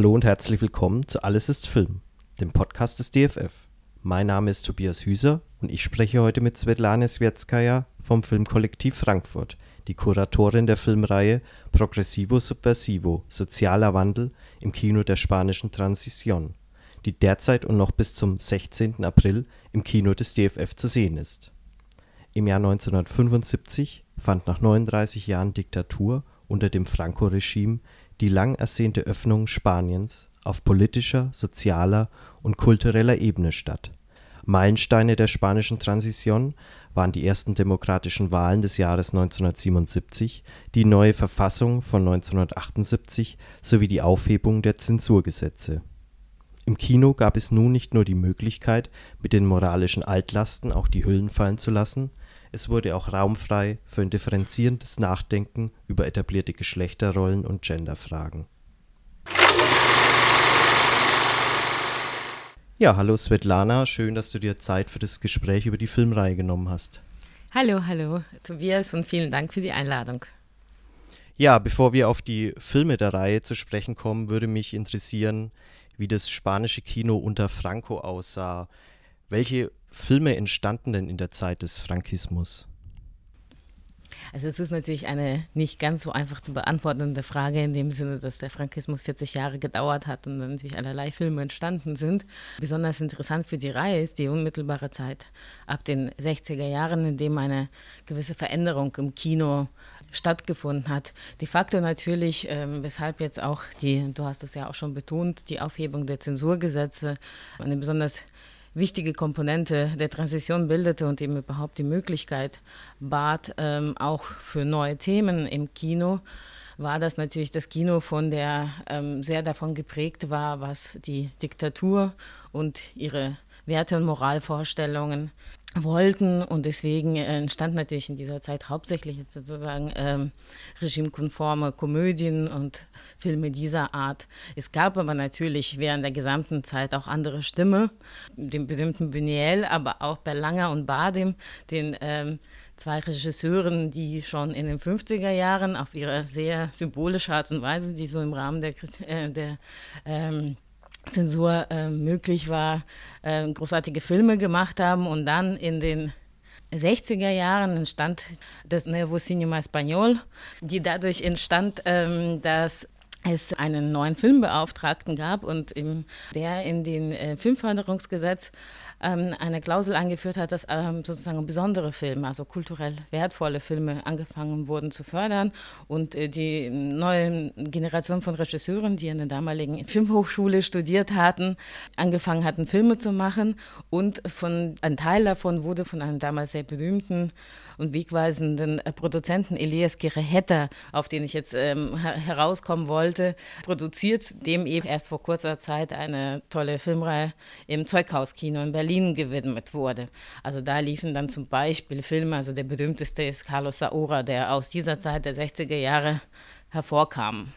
Hallo und herzlich willkommen zu Alles ist Film, dem Podcast des DFF. Mein Name ist Tobias Hüser und ich spreche heute mit Svetlana Svetskaya vom Filmkollektiv Frankfurt, die Kuratorin der Filmreihe Progressivo Subversivo – Sozialer Wandel im Kino der spanischen Transición, die derzeit und noch bis zum 16. April im Kino des DFF zu sehen ist. Im Jahr 1975 fand nach 39 Jahren Diktatur unter dem Franco-Regime die lang ersehnte Öffnung Spaniens auf politischer, sozialer und kultureller Ebene statt. Meilensteine der spanischen Transición waren die ersten demokratischen Wahlen des Jahres 1977, die neue Verfassung von 1978 sowie die Aufhebung der Zensurgesetze. Im Kino gab es nun nicht nur die Möglichkeit, mit den moralischen Altlasten auch die Hüllen fallen zu lassen, es wurde auch Raum frei für ein differenzierendes Nachdenken über etablierte Geschlechterrollen und Genderfragen. Ja, hallo Svetlana, schön, dass du dir Zeit für das Gespräch über die Filmreihe genommen hast. Hallo, hallo Tobias und vielen Dank für die Einladung. Ja, bevor wir auf die Filme der Reihe zu sprechen kommen, würde mich interessieren, wie das spanische Kino unter Franco aussah. Welche Filme entstanden denn in der Zeit des Frankismus? Also es ist natürlich eine nicht ganz so einfach zu beantwortende Frage in dem Sinne, dass der Frankismus 40 Jahre gedauert hat und dann natürlich allerlei Filme entstanden sind. Besonders interessant für die Reihe ist die unmittelbare Zeit ab den 60er Jahren, in dem eine gewisse Veränderung im Kino stattgefunden hat. De facto natürlich, ähm, weshalb jetzt auch die, du hast es ja auch schon betont, die Aufhebung der Zensurgesetze eine besonders wichtige Komponente der Transition bildete und eben überhaupt die Möglichkeit bat, ähm, auch für neue Themen im Kino, war das natürlich das Kino von der ähm, sehr davon geprägt war, was die Diktatur und ihre Werte und Moralvorstellungen wollten und deswegen entstand natürlich in dieser Zeit hauptsächlich jetzt sozusagen ähm, regimekonforme Komödien und Filme dieser Art. Es gab aber natürlich während der gesamten Zeit auch andere Stimme, den berühmten Buñuel, aber auch Berlanger und Badim, den ähm, zwei Regisseuren, die schon in den 50er Jahren auf ihre sehr symbolische Art und Weise, die so im Rahmen der, äh, der ähm, Zensur äh, möglich war, äh, großartige Filme gemacht haben und dann in den 60er Jahren entstand das Nuevo Cinema Español, die dadurch entstand, ähm, dass es einen neuen Filmbeauftragten gab und im, der in den äh, Filmförderungsgesetz ähm, eine Klausel angeführt hat, dass ähm, sozusagen besondere Filme, also kulturell wertvolle Filme angefangen wurden zu fördern. Und äh, die neue Generation von Regisseuren, die an der damaligen Filmhochschule studiert hatten, angefangen hatten, Filme zu machen. Und von, ein Teil davon wurde von einem damals sehr berühmten und wegweisenden äh, Produzenten Elias Gerehetta, auf den ich jetzt ähm, herauskommen wollte, produziert, dem eben erst vor kurzer Zeit eine tolle Filmreihe im Zeughauskino in Berlin gewidmet wurde. Also da liefen dann zum Beispiel Filme, also der berühmteste ist Carlos Saura, der aus dieser Zeit der 60er Jahre hervorkam.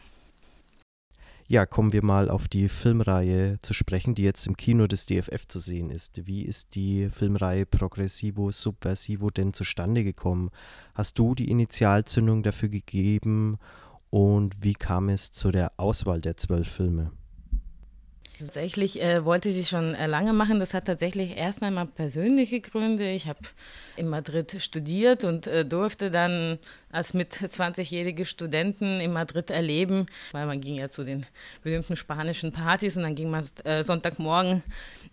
Ja, kommen wir mal auf die Filmreihe zu sprechen, die jetzt im Kino des DFF zu sehen ist. Wie ist die Filmreihe Progressivo Subversivo denn zustande gekommen? Hast du die Initialzündung dafür gegeben und wie kam es zu der Auswahl der zwölf Filme? Tatsächlich äh, wollte sie schon äh, lange machen. Das hat tatsächlich erst einmal persönliche Gründe. Ich habe in Madrid studiert und äh, durfte dann als mit 20-jährige Studenten in Madrid erleben, weil man ging ja zu den berühmten spanischen Partys und dann ging man äh, Sonntagmorgen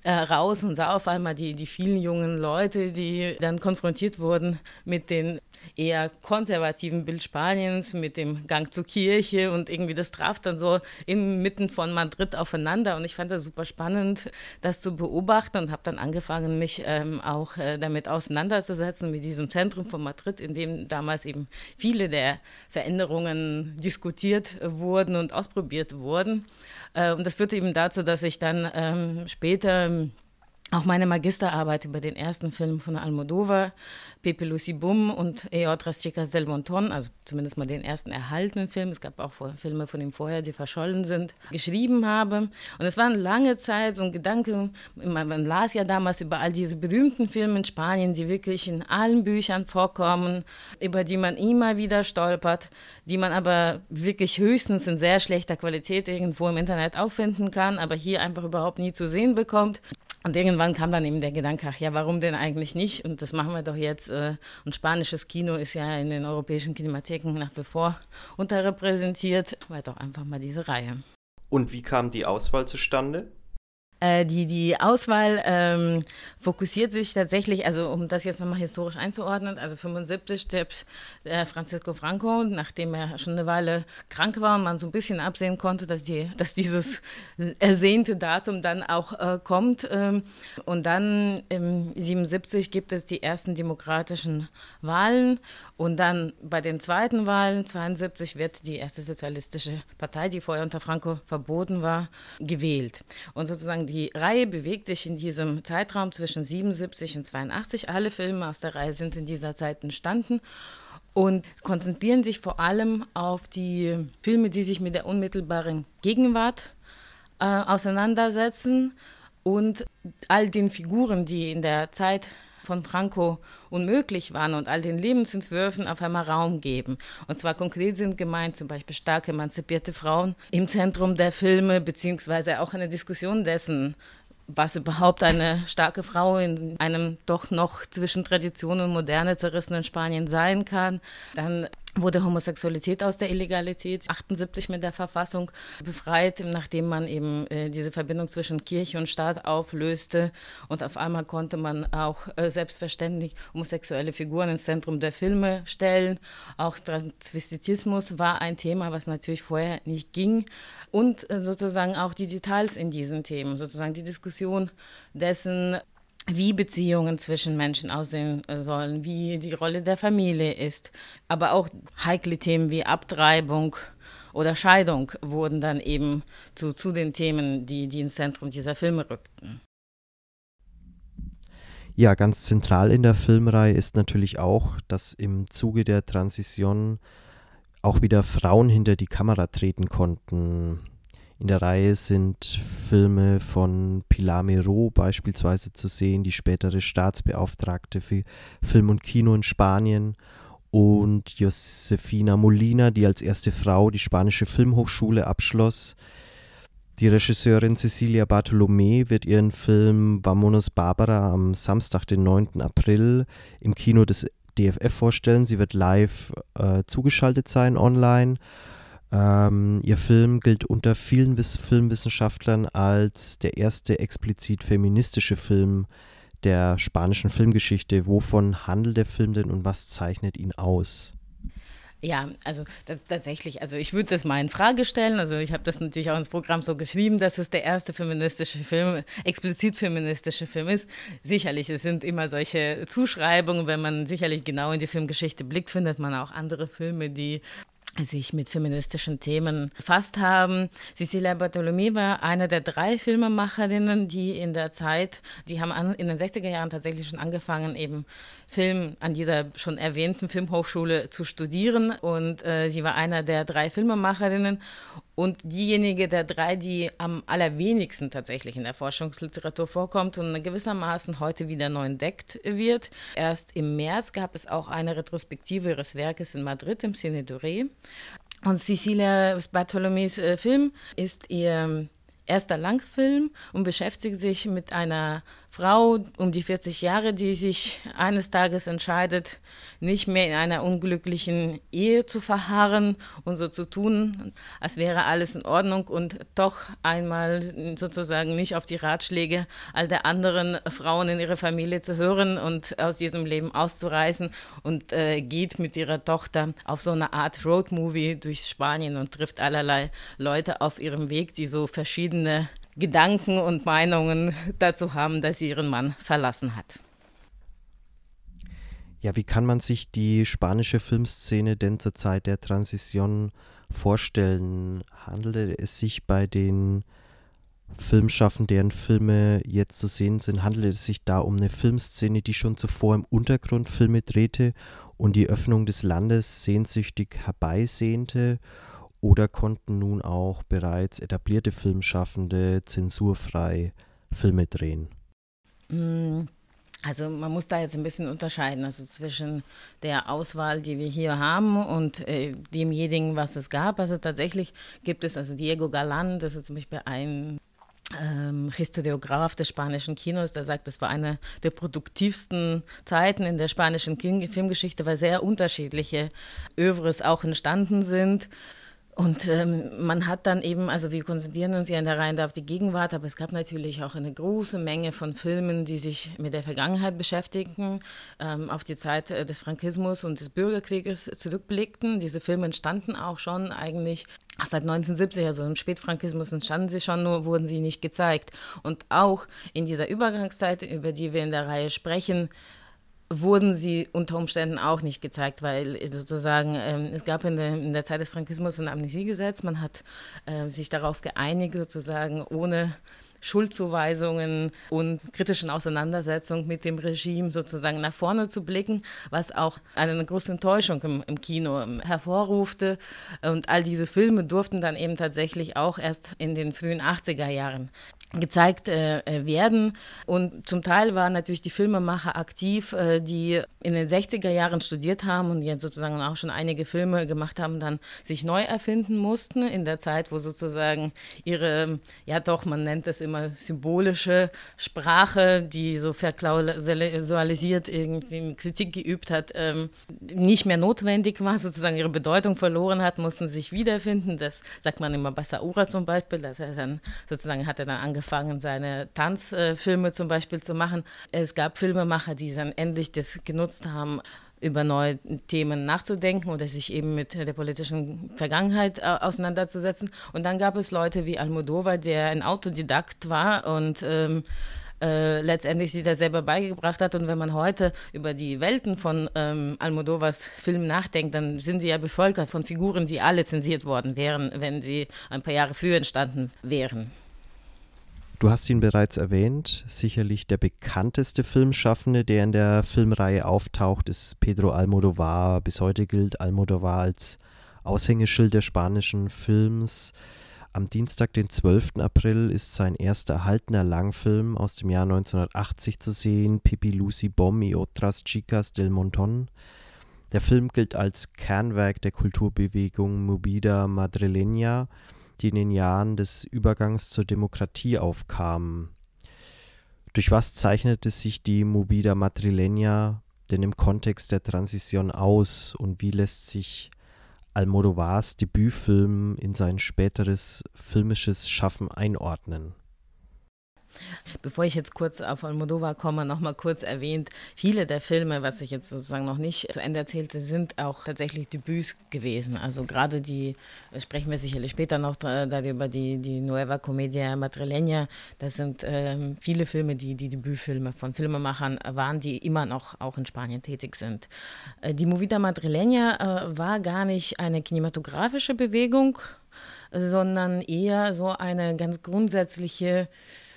äh, raus und sah auf einmal die, die vielen jungen Leute, die dann konfrontiert wurden mit den eher konservativen Bild Spaniens mit dem Gang zur Kirche und irgendwie das traf dann so inmitten von Madrid aufeinander und ich fand das super spannend, das zu beobachten und habe dann angefangen, mich ähm, auch äh, damit auseinanderzusetzen, mit diesem Zentrum von Madrid, in dem damals eben viele der Veränderungen diskutiert wurden und ausprobiert wurden. Äh, und das führte eben dazu, dass ich dann ähm, später auch meine Magisterarbeit über den ersten Film von Almodovar, Pepe Lucy Bum und E Otras Chicas del Monton, also zumindest mal den ersten erhaltenen Film, es gab auch Filme von ihm vorher, die verschollen sind, geschrieben habe. Und es war eine lange Zeit so ein Gedanke, man las ja damals über all diese berühmten Filme in Spanien, die wirklich in allen Büchern vorkommen, über die man immer wieder stolpert, die man aber wirklich höchstens in sehr schlechter Qualität irgendwo im Internet auffinden kann, aber hier einfach überhaupt nie zu sehen bekommt. Und irgendwann kam dann eben der Gedanke, ach ja, warum denn eigentlich nicht? Und das machen wir doch jetzt. Äh, und spanisches Kino ist ja in den europäischen Kinematheken nach wie vor unterrepräsentiert. War doch einfach mal diese Reihe. Und wie kam die Auswahl zustande? Äh, die, die Auswahl ähm, fokussiert sich tatsächlich, also um das jetzt nochmal historisch einzuordnen, also 75 stirbt äh, Francisco Franco, nachdem er schon eine Weile krank war und man so ein bisschen absehen konnte, dass, die, dass dieses ersehnte Datum dann auch äh, kommt. Ähm, und dann im 77 gibt es die ersten demokratischen Wahlen und dann bei den zweiten Wahlen, 72, wird die erste sozialistische Partei, die vorher unter Franco verboten war, gewählt. Und sozusagen die Reihe bewegt sich in diesem Zeitraum zwischen 77 und 82. Alle Filme aus der Reihe sind in dieser Zeit entstanden und konzentrieren sich vor allem auf die Filme, die sich mit der unmittelbaren Gegenwart äh, auseinandersetzen und all den Figuren, die in der Zeit von Franco unmöglich waren und all den Lebensentwürfen auf einmal Raum geben. Und zwar konkret sind gemeint zum Beispiel stark emanzipierte Frauen im Zentrum der Filme, beziehungsweise auch eine Diskussion dessen, was überhaupt eine starke Frau in einem doch noch zwischen Tradition und Moderne zerrissenen Spanien sein kann. Dann wurde Homosexualität aus der Illegalität 78 mit der Verfassung befreit, nachdem man eben äh, diese Verbindung zwischen Kirche und Staat auflöste und auf einmal konnte man auch äh, selbstverständlich homosexuelle Figuren ins Zentrum der Filme stellen. Auch Transvestitismus war ein Thema, was natürlich vorher nicht ging und äh, sozusagen auch die Details in diesen Themen, sozusagen die Diskussion dessen, wie Beziehungen zwischen Menschen aussehen äh, sollen, wie die Rolle der Familie ist. Aber auch heikle Themen wie Abtreibung oder Scheidung wurden dann eben zu, zu den Themen, die, die ins Zentrum dieser Filme rückten. Ja, ganz zentral in der Filmreihe ist natürlich auch, dass im Zuge der Transition auch wieder Frauen hinter die Kamera treten konnten. In der Reihe sind Filme von Pilar Miro beispielsweise zu sehen, die spätere Staatsbeauftragte für Film und Kino in Spanien und Josefina Molina, die als erste Frau die spanische Filmhochschule abschloss. Die Regisseurin Cecilia Bartolomé wird ihren Film Vamonos Barbara am Samstag, den 9. April im Kino des DFF vorstellen. Sie wird live äh, zugeschaltet sein online ähm, ihr Film gilt unter vielen Wiss Filmwissenschaftlern als der erste explizit feministische Film der spanischen Filmgeschichte. Wovon handelt der Film denn und was zeichnet ihn aus? Ja, also tatsächlich, also ich würde das mal in Frage stellen. Also ich habe das natürlich auch ins Programm so geschrieben, dass es der erste feministische Film, explizit feministische Film ist. Sicherlich, es sind immer solche Zuschreibungen. Wenn man sicherlich genau in die Filmgeschichte blickt, findet man auch andere Filme, die sich mit feministischen Themen befasst haben. Cecilia Bartolomé war eine der drei Filmemacherinnen, die in der Zeit, die haben in den 60er Jahren tatsächlich schon angefangen, eben Film an dieser schon erwähnten Filmhochschule zu studieren. Und äh, sie war einer der drei Filmemacherinnen und diejenige der drei, die am allerwenigsten tatsächlich in der Forschungsliteratur vorkommt und gewissermaßen heute wieder neu entdeckt wird. Erst im März gab es auch eine Retrospektive ihres Werkes in Madrid im Cine Doré. Und Cecilia Bartolomés äh, Film ist ihr erster Langfilm und beschäftigt sich mit einer Frau um die 40 Jahre, die sich eines Tages entscheidet, nicht mehr in einer unglücklichen Ehe zu verharren und so zu tun, als wäre alles in Ordnung und doch einmal sozusagen nicht auf die Ratschläge all der anderen Frauen in ihrer Familie zu hören und aus diesem Leben auszureißen und äh, geht mit ihrer Tochter auf so eine Art Roadmovie durch Spanien und trifft allerlei Leute auf ihrem Weg, die so verschiedene Gedanken und Meinungen dazu haben, dass sie ihren Mann verlassen hat. Ja, wie kann man sich die spanische Filmszene denn zur Zeit der Transition vorstellen? Handelte es sich bei den Filmschaffenden, deren Filme jetzt zu sehen sind, handelt es sich da um eine Filmszene, die schon zuvor im Untergrund Filme drehte und die Öffnung des Landes sehnsüchtig herbeisehnte oder konnten nun auch bereits etablierte Filmschaffende zensurfrei Filme drehen? Mm, also man muss da jetzt ein bisschen unterscheiden, also zwischen der Auswahl, die wir hier haben und äh, demjenigen, was es gab. Also tatsächlich gibt es, also Diego Galan, das ist zum Beispiel ein ähm, Historiograf des spanischen Kinos, der sagt, das war eine der produktivsten Zeiten in der spanischen Filmgeschichte, weil sehr unterschiedliche Övres auch entstanden sind. Und ähm, man hat dann eben, also wir konzentrieren uns ja in der Reihe auf die Gegenwart, aber es gab natürlich auch eine große Menge von Filmen, die sich mit der Vergangenheit beschäftigten, ähm, auf die Zeit äh, des Frankismus und des Bürgerkrieges zurückblickten. Diese Filme entstanden auch schon eigentlich seit 1970, also im Spätfrankismus entstanden sie schon, nur wurden sie nicht gezeigt. Und auch in dieser Übergangszeit, über die wir in der Reihe sprechen, wurden sie unter Umständen auch nicht gezeigt, weil sozusagen ähm, es gab in der, in der, Zeit des Frankismus ein Amnesiegesetz, man hat äh, sich darauf geeinigt, sozusagen ohne Schuldzuweisungen und kritischen Auseinandersetzungen mit dem Regime sozusagen nach vorne zu blicken, was auch eine große Enttäuschung im, im Kino hervorrufte. Und all diese Filme durften dann eben tatsächlich auch erst in den frühen 80er Jahren gezeigt äh, äh, werden. Und zum Teil waren natürlich die Filmemacher aktiv, äh, die in den 60er Jahren studiert haben und jetzt sozusagen auch schon einige Filme gemacht haben, dann sich neu erfinden mussten in der Zeit, wo sozusagen ihre, ja doch, man nennt es immer symbolische Sprache, die so verklausualisiert irgendwie Kritik geübt hat, ähm, nicht mehr notwendig war, sozusagen ihre Bedeutung verloren hat, mussten sich wiederfinden. Das sagt man immer bei Saura zum Beispiel, dass er dann sozusagen hat er dann angefangen, seine Tanzfilme zum Beispiel zu machen. Es gab Filmemacher, die dann endlich das genutzt haben, über neue Themen nachzudenken oder sich eben mit der politischen Vergangenheit äh, auseinanderzusetzen. Und dann gab es Leute wie Almodovar, der ein Autodidakt war und ähm, äh, letztendlich sich das selber beigebracht hat. Und wenn man heute über die Welten von ähm, Almodovas Film nachdenkt, dann sind sie ja bevölkert von Figuren, die alle zensiert worden wären, wenn sie ein paar Jahre früher entstanden wären. Du hast ihn bereits erwähnt. Sicherlich der bekannteste Filmschaffende, der in der Filmreihe auftaucht, ist Pedro Almodovar. Bis heute gilt Almodovar als Aushängeschild der spanischen Films. Am Dienstag, den 12. April, ist sein erster erhaltener Langfilm aus dem Jahr 1980 zu sehen, Pipi Lucy Bom y otras chicas del Montón. Der Film gilt als Kernwerk der Kulturbewegung Movida Madrileña die in den Jahren des Übergangs zur Demokratie aufkamen. Durch was zeichnete sich die Movida Madrileña denn im Kontext der Transition aus und wie lässt sich Almodovars Debütfilm in sein späteres filmisches Schaffen einordnen? Bevor ich jetzt kurz auf Almodovar komme, noch mal kurz erwähnt, viele der Filme, was ich jetzt sozusagen noch nicht zu Ende erzählte, sind auch tatsächlich Debüts gewesen. Also gerade die, sprechen wir sicherlich später noch darüber, die, die Nueva Comedia Madrileña, das sind ähm, viele Filme, die die Debütfilme von Filmemachern waren, die immer noch auch in Spanien tätig sind. Äh, die Movida Madrileña äh, war gar nicht eine kinematografische Bewegung, sondern eher so eine ganz grundsätzliche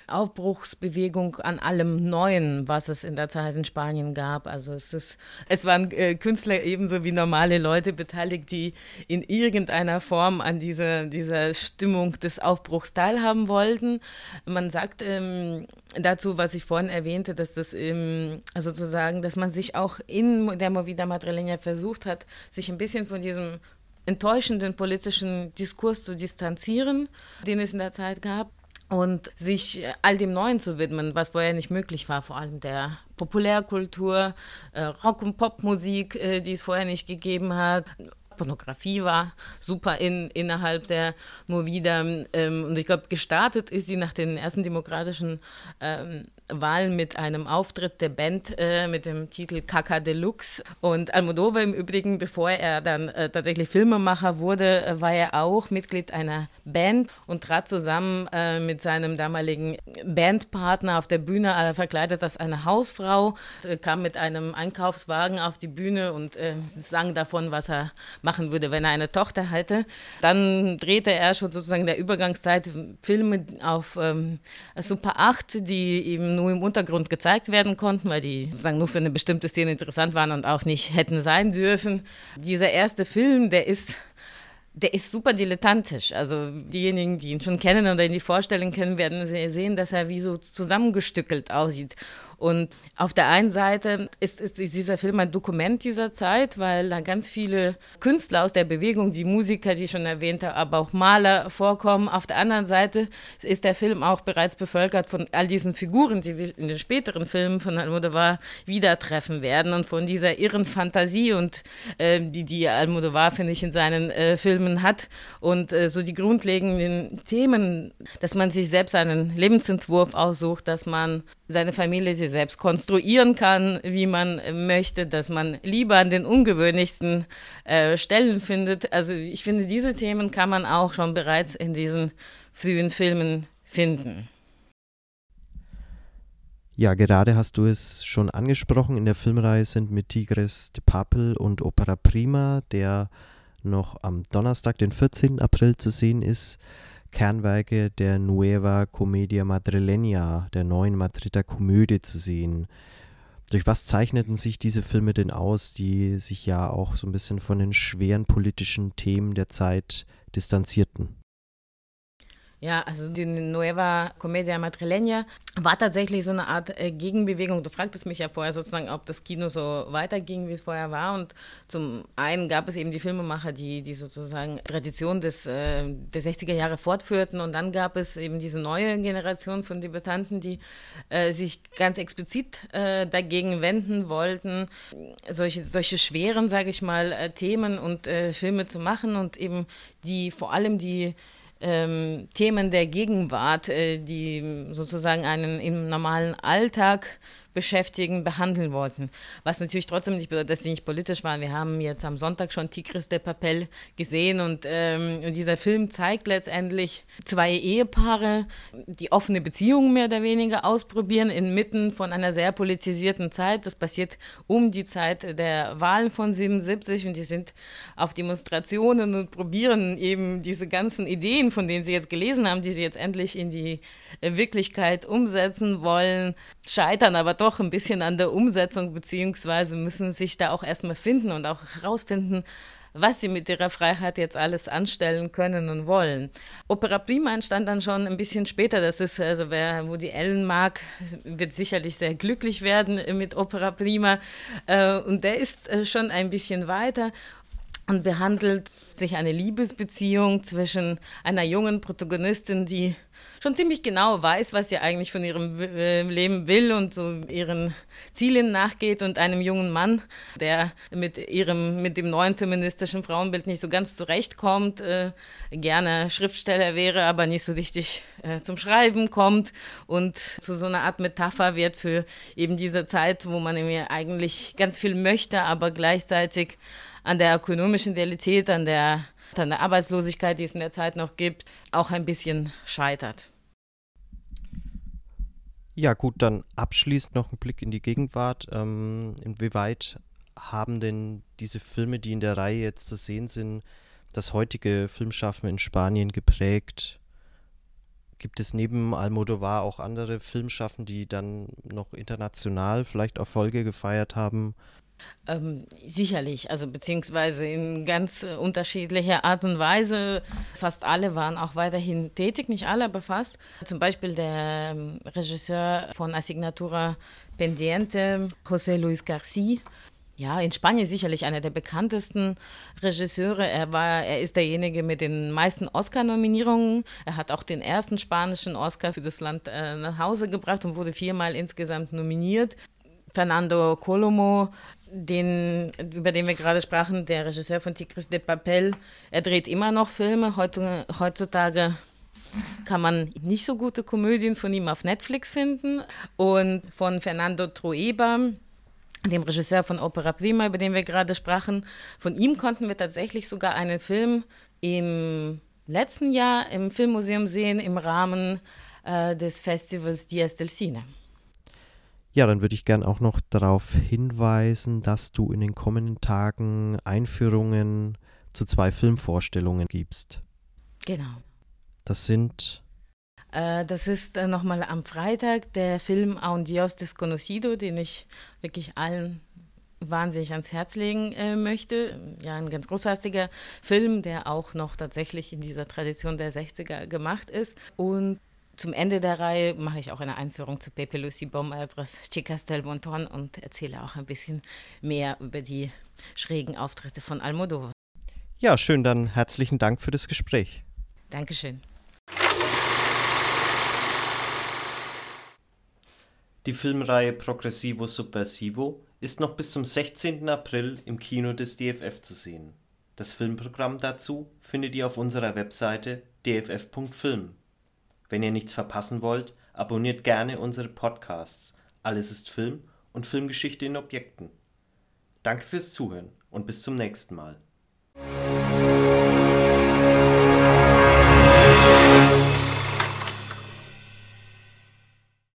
Aufbruchsbewegung an allem Neuen, was es in der Zeit in Spanien gab. Also es ist, es waren äh, Künstler ebenso wie normale Leute beteiligt, die in irgendeiner Form an dieser, dieser Stimmung des Aufbruchs teilhaben wollten. Man sagt ähm, dazu, was ich vorhin erwähnte, dass das ähm, sozusagen, dass man sich auch in der Movida Madrileña versucht hat, sich ein bisschen von diesem enttäuschenden politischen Diskurs zu distanzieren, den es in der Zeit gab und sich all dem Neuen zu widmen, was vorher nicht möglich war, vor allem der Populärkultur, äh, Rock- und Popmusik, äh, die es vorher nicht gegeben hat. Pornografie war super in, innerhalb der Movida. Ähm, und ich glaube, gestartet ist sie nach den ersten demokratischen ähm, Wahlen mit einem Auftritt der Band äh, mit dem Titel Kaka Deluxe. Und Almodovar im Übrigen, bevor er dann äh, tatsächlich Filmemacher wurde, äh, war er auch Mitglied einer Band und trat zusammen äh, mit seinem damaligen Bandpartner auf der Bühne, äh, verkleidet als eine Hausfrau, kam mit einem Einkaufswagen auf die Bühne und sang davon, was er machen würde, wenn er eine Tochter hätte. Dann drehte er schon sozusagen in der Übergangszeit Filme auf ähm, Super 8, die eben nur im Untergrund gezeigt werden konnten, weil die sozusagen nur für eine bestimmte Szene interessant waren und auch nicht hätten sein dürfen. Dieser erste Film, der ist der ist super dilettantisch. Also diejenigen, die ihn schon kennen oder ihn die vorstellen können, werden sehen, dass er wie so zusammengestückelt aussieht. Und auf der einen Seite ist, ist, dieser Film ein Dokument dieser Zeit, weil da ganz viele Künstler aus der Bewegung, die Musiker, die ich schon erwähnte, aber auch Maler vorkommen. Auf der anderen Seite ist der Film auch bereits bevölkert von all diesen Figuren, die wir in den späteren Filmen von Almodovar wieder treffen werden und von dieser irren Fantasie und äh, die die Almodovar finde ich in seinen äh, Filmen hat und äh, so die grundlegenden Themen, dass man sich selbst einen Lebensentwurf aussucht, dass man seine Familie sich selbst konstruieren kann, wie man möchte, dass man lieber an den ungewöhnlichsten äh, Stellen findet. Also ich finde, diese Themen kann man auch schon bereits in diesen frühen Filmen finden. Ja, gerade hast du es schon angesprochen. In der Filmreihe sind mit Tigres de Papel und Opera Prima, der noch am Donnerstag, den 14. April zu sehen ist, Kernwerke der Nueva Comedia Madrileña, der neuen Madrider Komödie zu sehen. Durch was zeichneten sich diese Filme denn aus, die sich ja auch so ein bisschen von den schweren politischen Themen der Zeit distanzierten? Ja, also die Nueva Comedia Madrileña war tatsächlich so eine Art äh, Gegenbewegung. Du fragtest mich ja vorher sozusagen, ob das Kino so weiterging, wie es vorher war. Und zum einen gab es eben die Filmemacher, die, die sozusagen Tradition des, äh, der 60er Jahre fortführten. Und dann gab es eben diese neue Generation von Debutanten, die äh, sich ganz explizit äh, dagegen wenden wollten, solche, solche schweren, sage ich mal, äh, Themen und äh, Filme zu machen und eben die vor allem die ähm, Themen der Gegenwart, äh, die sozusagen einen im normalen Alltag beschäftigen, behandeln wollten. Was natürlich trotzdem nicht bedeutet, dass sie nicht politisch waren. Wir haben jetzt am Sonntag schon Tigris de Papel gesehen und, ähm, und dieser Film zeigt letztendlich zwei Ehepaare, die offene Beziehungen mehr oder weniger ausprobieren inmitten von einer sehr politisierten Zeit. Das passiert um die Zeit der Wahlen von 77 und die sind auf Demonstrationen und probieren eben diese ganzen Ideen, von denen sie jetzt gelesen haben, die sie jetzt endlich in die Wirklichkeit umsetzen wollen, scheitern aber doch ein bisschen an der Umsetzung, beziehungsweise müssen sich da auch erstmal finden und auch herausfinden, was sie mit ihrer Freiheit jetzt alles anstellen können und wollen. Opera Prima entstand dann schon ein bisschen später. Das ist, also wer Woody Allen mag, wird sicherlich sehr glücklich werden mit Opera Prima. Äh, und der ist äh, schon ein bisschen weiter und behandelt sich eine Liebesbeziehung zwischen einer jungen Protagonistin, die schon ziemlich genau weiß, was sie eigentlich von ihrem äh, Leben will und so ihren Zielen nachgeht und einem jungen Mann, der mit ihrem, mit dem neuen feministischen Frauenbild nicht so ganz zurechtkommt, äh, gerne Schriftsteller wäre, aber nicht so richtig äh, zum Schreiben kommt und zu so einer Art Metapher wird für eben diese Zeit, wo man mir eigentlich ganz viel möchte, aber gleichzeitig an der ökonomischen Realität, an der an der Arbeitslosigkeit, die es in der Zeit noch gibt, auch ein bisschen scheitert. Ja, gut, dann abschließend noch ein Blick in die Gegenwart. Ähm, inwieweit haben denn diese Filme, die in der Reihe jetzt zu sehen sind, das heutige Filmschaffen in Spanien geprägt? Gibt es neben Almodovar auch andere Filmschaffen, die dann noch international vielleicht Erfolge gefeiert haben? Ähm, sicherlich, also beziehungsweise in ganz äh, unterschiedlicher Art und Weise. Fast alle waren auch weiterhin tätig, nicht alle, aber fast. Zum Beispiel der ähm, Regisseur von Asignatura Pendiente, José Luis García. Ja, in Spanien sicherlich einer der bekanntesten Regisseure. Er war, er ist derjenige mit den meisten Oscar-Nominierungen. Er hat auch den ersten spanischen Oscar für das Land äh, nach Hause gebracht und wurde viermal insgesamt nominiert. Fernando Colomo den, über den wir gerade sprachen, der Regisseur von Tigris de Papel, er dreht immer noch Filme. Heutzutage kann man nicht so gute Komödien von ihm auf Netflix finden. Und von Fernando Trueba, dem Regisseur von Opera Prima, über den wir gerade sprachen, von ihm konnten wir tatsächlich sogar einen Film im letzten Jahr im Filmmuseum sehen im Rahmen äh, des Festivals Dias del Cine. Ja, dann würde ich gern auch noch darauf hinweisen, dass du in den kommenden Tagen Einführungen zu zwei Filmvorstellungen gibst. Genau. Das sind. Äh, das ist äh, nochmal am Freitag der Film Aun Dios Desconocido, den ich wirklich allen wahnsinnig ans Herz legen äh, möchte. Ja, ein ganz großartiger Film, der auch noch tatsächlich in dieser Tradition der 60er gemacht ist. Und zum Ende der Reihe mache ich auch eine Einführung zu Pepe Lucy Bom als Chicas del Monton und erzähle auch ein bisschen mehr über die schrägen Auftritte von Almodovar. Ja, schön, dann herzlichen Dank für das Gespräch. Dankeschön. Die Filmreihe Progressivo Subversivo ist noch bis zum 16. April im Kino des DFF zu sehen. Das Filmprogramm dazu findet ihr auf unserer Webseite dff.film. Wenn ihr nichts verpassen wollt, abonniert gerne unsere Podcasts Alles ist Film und Filmgeschichte in Objekten. Danke fürs Zuhören und bis zum nächsten Mal.